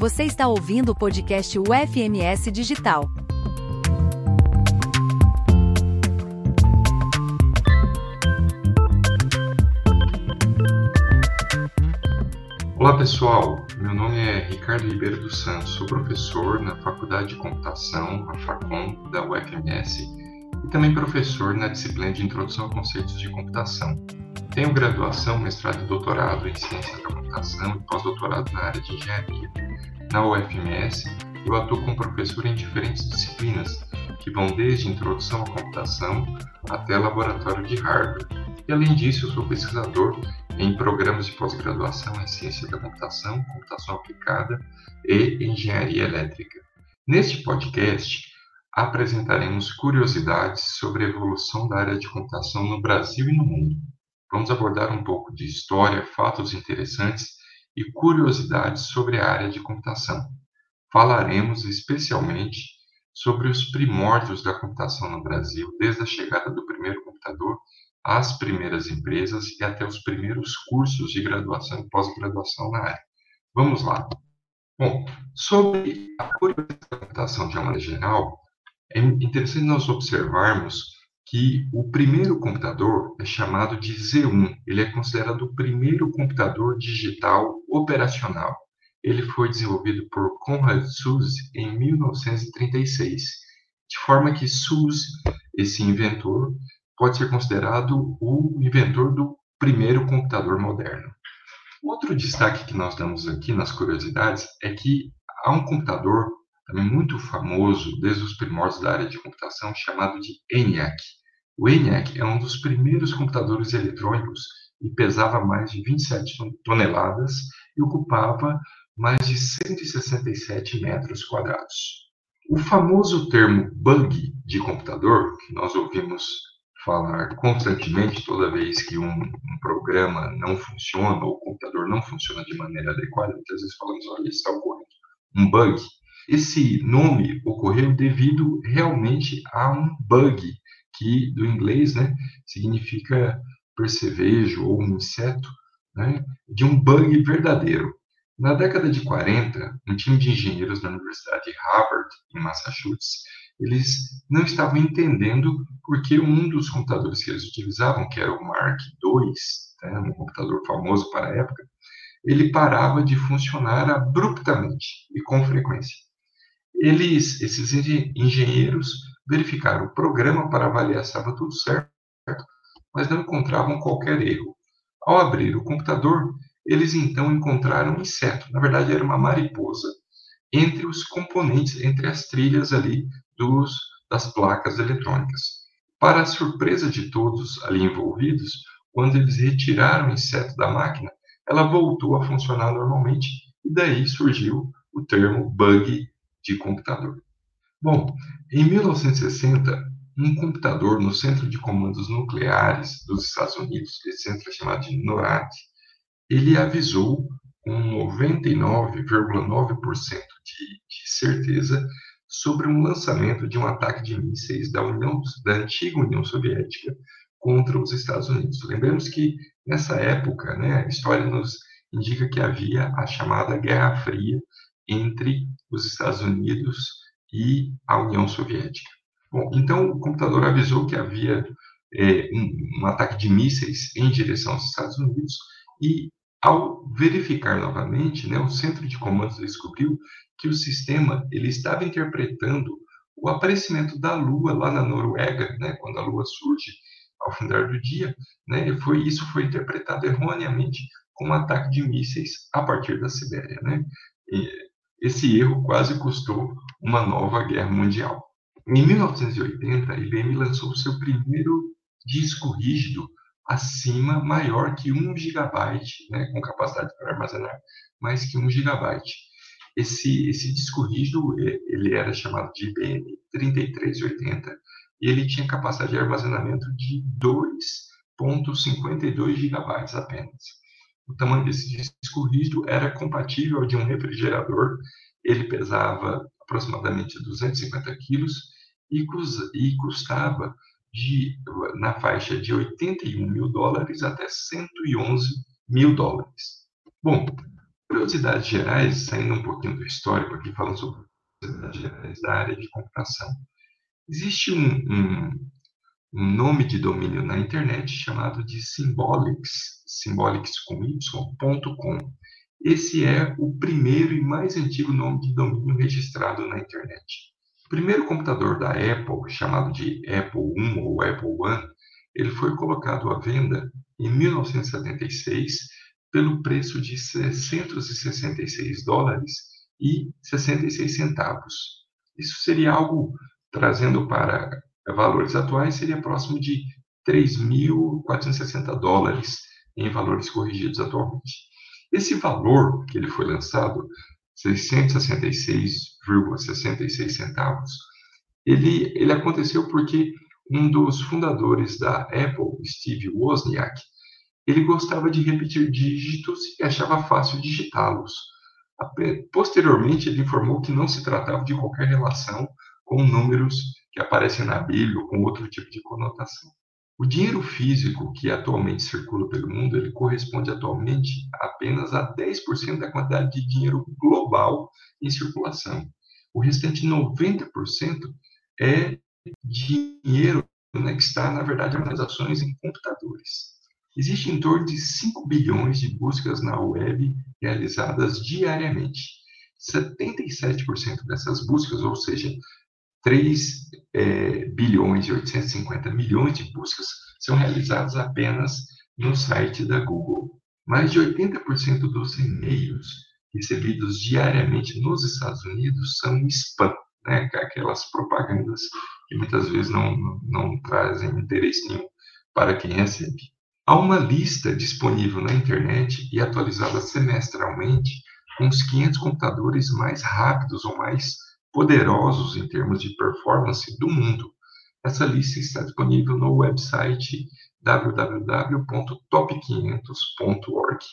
Você está ouvindo o podcast UFMS Digital. Olá pessoal, meu nome é Ricardo Ribeiro dos Santos, sou professor na Faculdade de Computação, a FACOM, da UFMS, e também professor na disciplina de Introdução a Conceitos de Computação. Tenho graduação, mestrado e doutorado em Ciência da Computação e pós-doutorado na área de Engenharia. Na UFMS, eu atuo como professor em diferentes disciplinas, que vão desde Introdução à Computação até Laboratório de Hardware. E além disso, eu sou pesquisador em programas de pós-graduação em Ciência da Computação, Computação Aplicada e Engenharia Elétrica. Neste podcast, apresentaremos curiosidades sobre a evolução da área de computação no Brasil e no mundo. Vamos abordar um pouco de história, fatos interessantes e curiosidades sobre a área de computação. Falaremos especialmente sobre os primórdios da computação no Brasil, desde a chegada do primeiro computador as primeiras empresas e até os primeiros cursos de graduação e pós-graduação na área. Vamos lá. Bom, sobre a curiosidade da computação de uma maneira geral, é interessante nós observarmos que o primeiro computador é chamado de Z1. Ele é considerado o primeiro computador digital operacional. Ele foi desenvolvido por Konrad Zuse em 1936, de forma que Zuse, esse inventor, pode ser considerado o inventor do primeiro computador moderno. Outro destaque que nós damos aqui nas curiosidades é que há um computador também muito famoso desde os primórdios da área de computação chamado de ENIAC. O ENIAC é um dos primeiros computadores eletrônicos e pesava mais de 27 toneladas e ocupava mais de 167 metros quadrados. O famoso termo bug de computador, que nós ouvimos falar constantemente toda vez que um, um, programa não funciona ou o computador não funciona de maneira adequada, muitas vezes falamos, olha, está ocorrendo um bug. Esse nome ocorreu devido realmente a um bug, que do inglês né, significa percevejo ou um inseto, né, de um bug verdadeiro. Na década de 40, um time de engenheiros da Universidade de Harvard, em Massachusetts, eles não estavam entendendo porque um dos computadores que eles utilizavam, que era o Mark II, né, um computador famoso para a época, ele parava de funcionar abruptamente e com frequência. Eles, esses engenheiros, verificaram o programa para avaliar se estava tudo certo, mas não encontravam qualquer erro. Ao abrir o computador, eles então encontraram um inseto, na verdade era uma mariposa, entre os componentes, entre as trilhas ali dos, das placas eletrônicas. Para a surpresa de todos ali envolvidos, quando eles retiraram o inseto da máquina, ela voltou a funcionar normalmente e daí surgiu o termo bug de computador. Bom, em 1960, um computador no Centro de Comandos Nucleares dos Estados Unidos, esse centro é chamado de NORAD, ele avisou com 99,9% de, de certeza sobre um lançamento de um ataque de mísseis da, União, da antiga União Soviética contra os Estados Unidos. Lembremos que nessa época, né, a história nos indica que havia a chamada Guerra Fria entre os Estados Unidos e a União Soviética. Bom, então o computador avisou que havia é, um, um ataque de mísseis em direção aos Estados Unidos e ao verificar novamente, né, o centro de comandos descobriu que o sistema ele estava interpretando o aparecimento da Lua lá na Noruega, né, quando a Lua surge ao findar do dia, né, foi isso foi interpretado erroneamente como ataque de mísseis a partir da Sibéria, né? E esse erro quase custou uma nova guerra mundial. Em 1980, a IBM lançou seu primeiro disco rígido acima maior que 1 gigabyte, né, com capacidade para armazenar mais que 1 gigabyte. Esse, esse disco rígido, ele era chamado de IBM 3380, e ele tinha capacidade de armazenamento de 2.52 gigabytes apenas. O tamanho desse disco rígido era compatível de um refrigerador, ele pesava aproximadamente 250 quilos e, e custava de, na faixa de 81 mil dólares até 111 mil dólares. Bom, curiosidades gerais, saindo um pouquinho do histórico aqui, falando sobre curiosidades gerais da área de computação. Existe um, um, um nome de domínio na internet chamado de Symbolics, Symbolics com y.com. Esse é o primeiro e mais antigo nome de domínio registrado na internet. Primeiro computador da Apple, chamado de Apple I ou Apple One, ele foi colocado à venda em 1976 pelo preço de 666 dólares e 66 centavos. Isso seria algo, trazendo para valores atuais, seria próximo de 3.460 dólares em valores corrigidos atualmente. Esse valor que ele foi lançado, 666,66 centavos, ele, ele aconteceu porque um dos fundadores da Apple, Steve Wozniak, ele gostava de repetir dígitos e achava fácil digitá-los. Posteriormente, ele informou que não se tratava de qualquer relação com números que aparecem na Bíblia ou com outro tipo de conotação. O dinheiro físico que atualmente circula pelo mundo, ele corresponde atualmente apenas a 10% da quantidade de dinheiro global em circulação. O restante 90% é dinheiro né, que está, na verdade, em transações em computadores. Existe em torno de 5 bilhões de buscas na web realizadas diariamente. 77% dessas buscas, ou seja, 3 é, bilhões e 850 milhões de buscas são realizadas apenas no site da Google. Mais de 80% dos e-mails recebidos diariamente nos Estados Unidos são spam, né? aquelas propagandas que muitas vezes não, não trazem interesse nenhum para quem recebe. Há uma lista disponível na internet e atualizada semestralmente com os 500 computadores mais rápidos ou mais poderosos em termos de performance do mundo. Essa lista está disponível no website www.top500.org.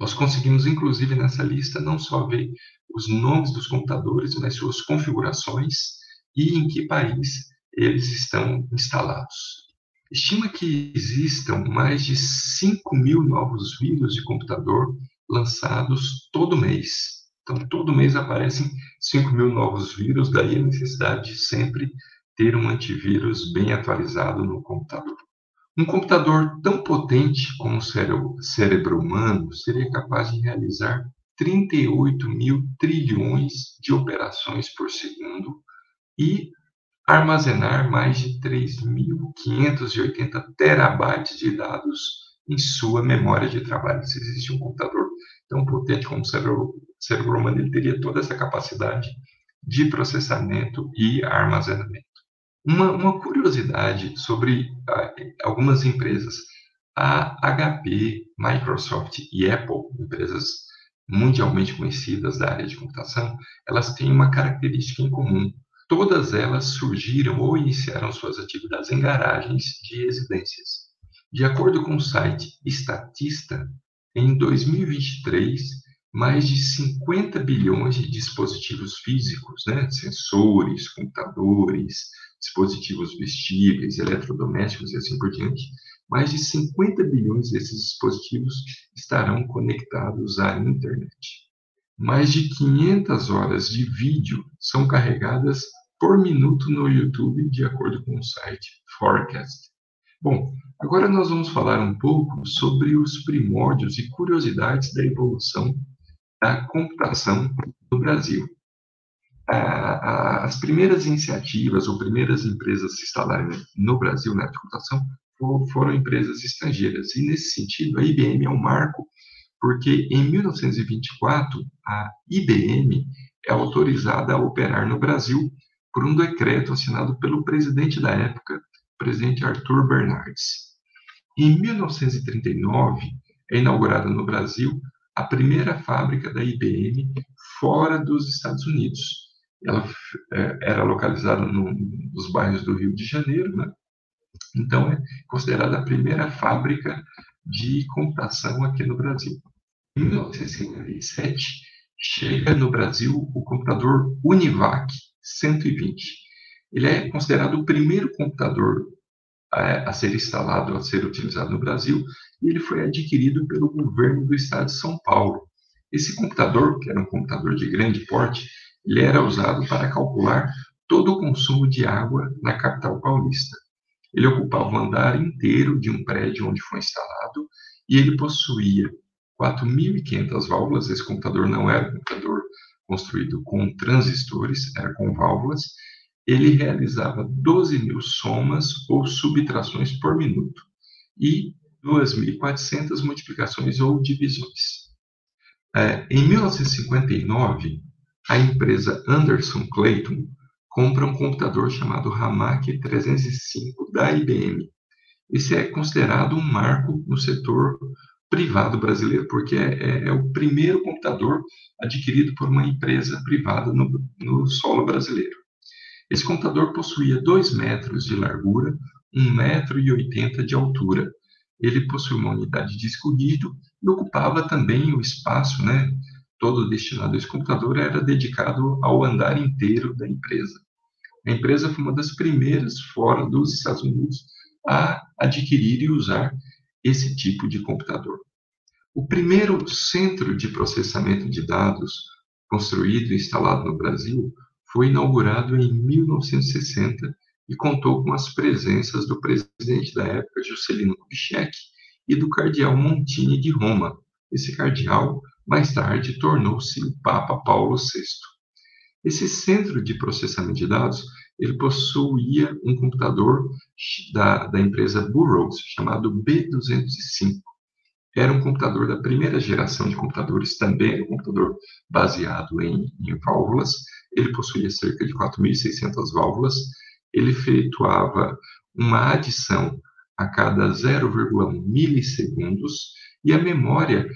Nós conseguimos, inclusive, nessa lista, não só ver os nomes dos computadores, mas suas configurações e em que país eles estão instalados. Estima que existam mais de 5 mil novos vírus de computador lançados todo mês. Então, todo mês aparecem 5 mil novos vírus, daí a necessidade de sempre ter um antivírus bem atualizado no computador. Um computador tão potente como o cérebro, cérebro humano seria capaz de realizar 38 mil trilhões de operações por segundo e armazenar mais de 3.580 terabytes de dados em sua memória de trabalho. Se existe um computador tão potente como o cérebro, cérebro humano, ele teria toda essa capacidade de processamento e armazenamento. Uma, uma curiosidade sobre ah, algumas empresas, a HP, Microsoft e Apple, empresas mundialmente conhecidas da área de computação, elas têm uma característica em comum. Todas elas surgiram ou iniciaram suas atividades em garagens de residências. De acordo com o site Statista, em 2023, mais de 50 bilhões de dispositivos físicos, né, sensores, computadores, dispositivos vestíveis, eletrodomésticos e assim por diante, mais de 50 bilhões desses dispositivos estarão conectados à internet. Mais de 500 horas de vídeo são carregadas por minuto no YouTube, de acordo com o site Forecast. Bom, agora nós vamos falar um pouco sobre os primórdios e curiosidades da evolução da computação no Brasil. As primeiras iniciativas ou primeiras empresas a se instalarem no Brasil na computação foram empresas estrangeiras. E, nesse sentido, a IBM é um marco, porque em 1924, a IBM é autorizada a operar no Brasil por um decreto assinado pelo presidente da época, presidente Arthur Bernardes. Em 1939, é inaugurada no Brasil a primeira fábrica da IBM fora dos Estados Unidos. Ela é, era localizada no, nos bairros do Rio de Janeiro, né? então é considerada a primeira fábrica de computação aqui no Brasil. Em 1957, chega no Brasil o computador Univac 120 ele é considerado o primeiro computador a, ser instalado, a ser utilizado no Brasil, e ele foi adquirido pelo governo do estado de São Paulo. Esse computador, que era um computador de grande porte, ele era usado para calcular todo o consumo de água na capital paulista. Ele ocupava o andar inteiro de um prédio onde foi instalado e ele possuía 4.500 válvulas. Esse computador não era um computador construído com transistores, era com válvulas. Ele realizava 12 mil somas ou subtrações por minuto e 2.400 multiplicações ou divisões. É, em 1959, a empresa Anderson Clayton compra um computador chamado Hamac 305 da IBM. Esse é considerado um marco no setor privado brasileiro, porque é, é, é, o primeiro computador adquirido por uma empresa privada no, no solo brasileiro. Esse computador possuía 2 metros de largura, 1,80 metro e 80 de altura. Ele possuía uma unidade de disco rígido e ocupava também o espaço, né, todo destinado a esse computador era dedicado ao andar inteiro da empresa. A empresa foi uma das primeiras fora dos Estados Unidos a adquirir e usar esse tipo de computador. O primeiro centro de processamento de dados construído e instalado no Brasil foi inaugurado em 1960 e contou com as presenças do presidente da época, Juscelino Kubitschek, e do cardeal Montini de Roma. Esse cardeal, mais tarde, tornou-se o Papa Paulo VI. Esse centro de processamento de dados ele possuía um computador da, da empresa Burroughs, chamado B205. Era um computador da primeira geração de computadores, também era um computador baseado em, em válvulas. Ele possuía cerca de 4.600 válvulas. Ele efetuava uma adição a cada 0,1 milissegundos e a memória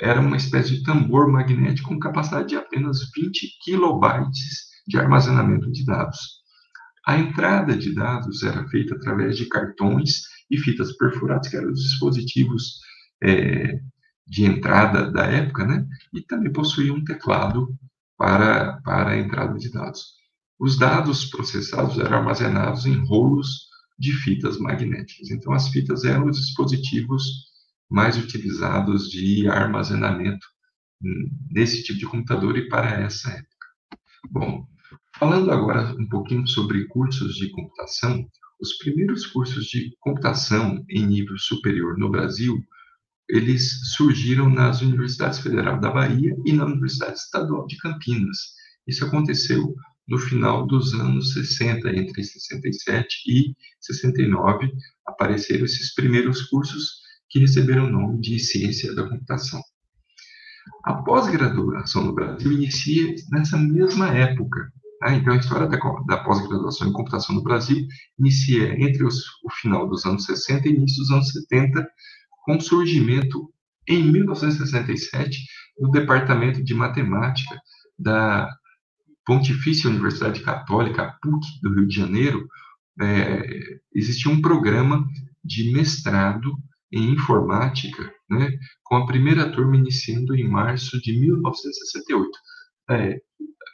era uma espécie de tambor magnético com capacidade de apenas 20 kilobytes de armazenamento de dados. A entrada de dados era feita através de cartões e fitas perfuradas, que eram os dispositivos é, de entrada da época, né? E também possuía um teclado para, para a entrada de dados. Os dados processados eram armazenados em rolos de fitas magnéticas. Então, as fitas eram os dispositivos mais utilizados de armazenamento nesse tipo de computador e para essa época. Bom, Falando agora um pouquinho sobre cursos de computação, os primeiros cursos de computação em nível superior no Brasil, eles surgiram nas Universidades Federal da Bahia e na Universidade Estadual de Campinas. Isso aconteceu no final dos anos 60, entre 67 e 69, apareceram esses primeiros cursos que receberam o nome de Ciência da Computação. A pós-graduação no Brasil inicia nessa mesma época, ah, então, a história da, da pós-graduação em computação no Brasil inicia entre os, o final dos anos 60 e início dos anos 70, com o surgimento, em 1967, do Departamento de Matemática da Pontifícia Universidade Católica, PUC, do Rio de Janeiro, é, existia um programa de mestrado em informática, né, com a primeira turma iniciando em março de 1968. É,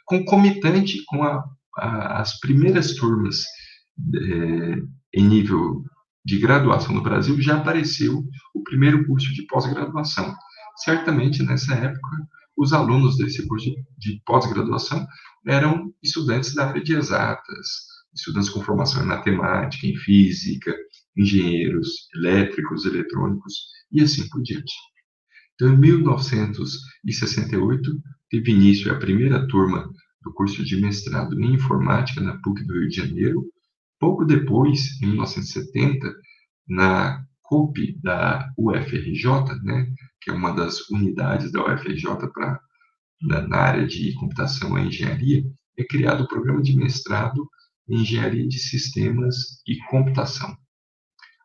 concomitante com a, a, as primeiras turmas é, em nível de graduação no Brasil, já apareceu o primeiro curso de pós-graduação. Certamente, nessa época, os alunos desse curso de, pós-graduação eram estudantes da área de exatas, estudantes com formação em matemática, em física, engenheiros elétricos, eletrônicos e assim por diante. Então, em 1968, teve início a primeira turma do curso de mestrado em informática na PUC do Rio de Janeiro. Pouco depois, em 1970, na COP da UFRJ, né, que é uma das unidades da UFRJ para na área de computação e engenharia, é criado o programa de mestrado em engenharia de sistemas e computação.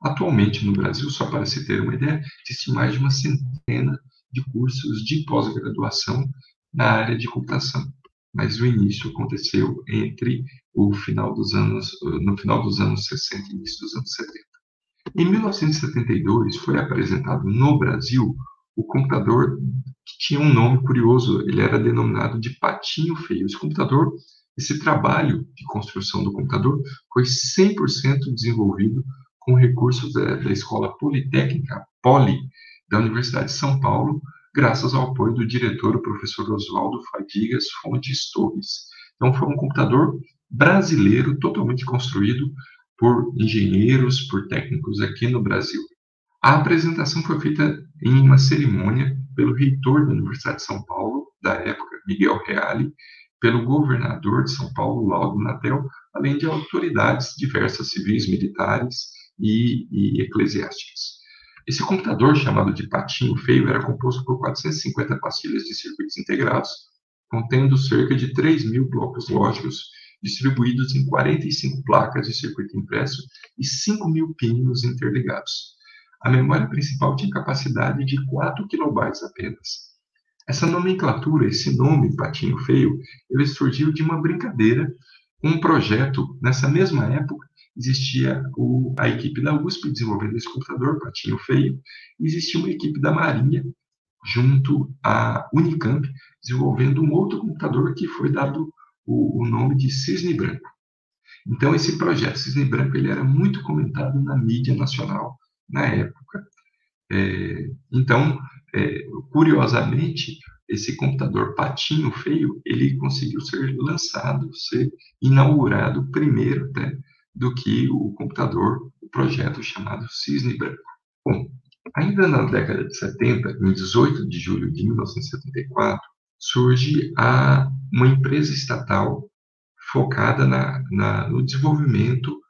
Atualmente, no Brasil, só para se ter uma ideia, existe mais de uma centena de cursos de pós-graduação na área de computação. Mas o início aconteceu entre o final dos anos, no final dos anos 60 e início dos anos 70. Em 1972 foi apresentado no Brasil o computador que tinha um nome curioso, ele era denominado de patinho feio. Esse computador, esse trabalho de construção do computador foi 100% desenvolvido com recursos da, da Escola Politécnica Poli da Universidade de São Paulo, graças ao apoio do diretor, o professor Oswaldo Fadigas Fontes Torres. Então, foi um computador brasileiro totalmente construído por engenheiros, por técnicos aqui no Brasil. A apresentação foi feita em uma cerimônia pelo reitor da Universidade de São Paulo, da época, Miguel Reale, pelo governador de São Paulo, Laudo Natel, além de autoridades diversas civis, militares e, e eclesiásticas. Esse computador, chamado de patinho feio, era composto por 450 pastilhas de circuitos integrados, contendo cerca de 3 mil blocos lógicos distribuídos em 45 placas de circuito impresso e 5 mil pinos interligados. A memória principal tinha capacidade de 4 kilobytes apenas. Essa nomenclatura, esse nome, Patinho Feio, ele surgiu de uma brincadeira, um projeto, nessa mesma época, existia o, a equipe da USP desenvolvendo esse computador, Patinho Feio, e existia uma equipe da Marinha, junto à Unicamp, desenvolvendo um outro computador que foi dado o, o nome de Cisne Branco. Então, esse projeto Cisne Branco ele era muito comentado na mídia nacional na época. É, então, é, curiosamente, esse computador patinho feio, ele conseguiu ser lançado, ser inaugurado primeiro até do que o computador, o projeto chamado Cisne Branco. Bom, ainda na década de 70, em 18 de julho de 1974, surge a, uma empresa estatal focada na, na, no desenvolvimento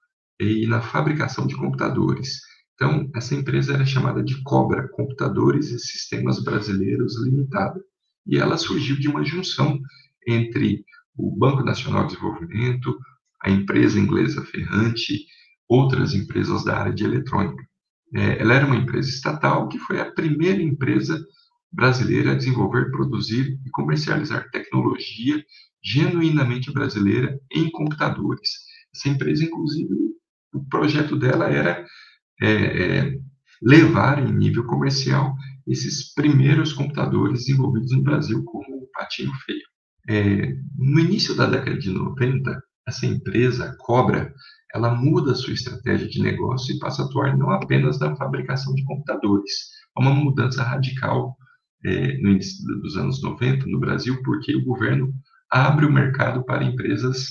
e na fabricação de computadores. Então, essa empresa era chamada de Cobra, Computadores e Sistemas Brasileiros Limitada. E ela surgiu de uma junção entre o Banco Nacional de Desenvolvimento, a empresa inglesa Ferrante, outras empresas da área de eletrônica. É, ela era uma empresa estatal que foi a primeira empresa brasileira a desenvolver, produzir e comercializar tecnologia genuinamente brasileira em computadores. Essa empresa, inclusive, o projeto dela era é, é, levar em nível comercial esses primeiros computadores desenvolvidos no Brasil, como o Patinho Feio. É, no início da década de 90, essa empresa, Cobra, ela muda a sua estratégia de negócio e passa a atuar não apenas na fabricação de computadores. Há uma mudança radical é, no início dos anos 90 no Brasil, porque o governo abre o mercado para empresas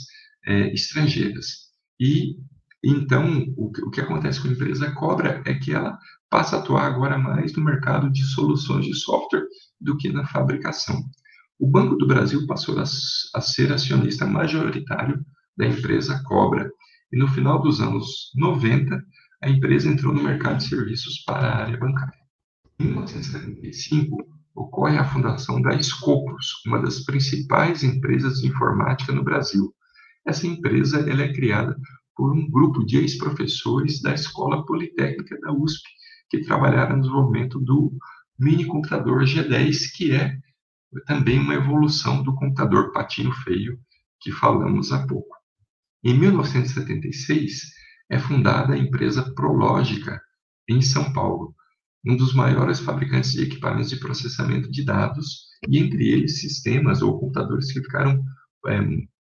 é, estrangeiras. E então, o que, o que acontece com a empresa Cobra é que ela passa a atuar agora mais no mercado de soluções de software do que na fabricação. O Banco do Brasil passou a, a ser acionista majoritário da empresa Cobra, e no final dos anos 90, a empresa entrou no mercado de serviços para a área bancária. Em 1975, ocorre a fundação da Scopus, uma das principais empresas de informática no Brasil. Essa empresa ela é criada por um grupo de ex-professores da Escola Politécnica da USP, que trabalharam no desenvolvimento do mini computador G10, que é também uma evolução do computador patinho feio que falamos há pouco. Em 1976, é fundada a empresa Prológica, em São Paulo, um dos maiores fabricantes de equipamentos de processamento de dados, e entre eles sistemas ou computadores que ficaram é,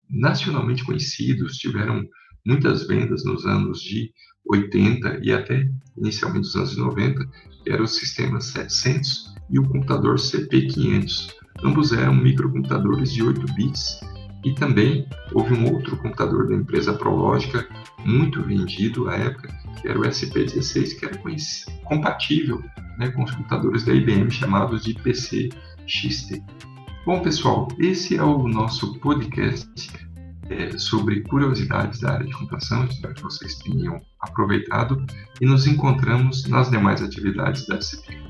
nacionalmente conhecidos, tiveram muitas vendas nos anos de 80 e até inicialmente nos anos 90, era o sistema 700 e o computador CP500. Ambos eram microcomputadores de 8 bits e também houve um outro computador da empresa Prológica muito vendido à época, que era o SP16, que era compatível né, com os computadores da IBM chamados de PC XT. Bom, pessoal, esse é o nosso podcast é, sobre curiosidades da área de computação. Espero que vocês tenham aproveitado e nos encontramos nas demais atividades da disciplina.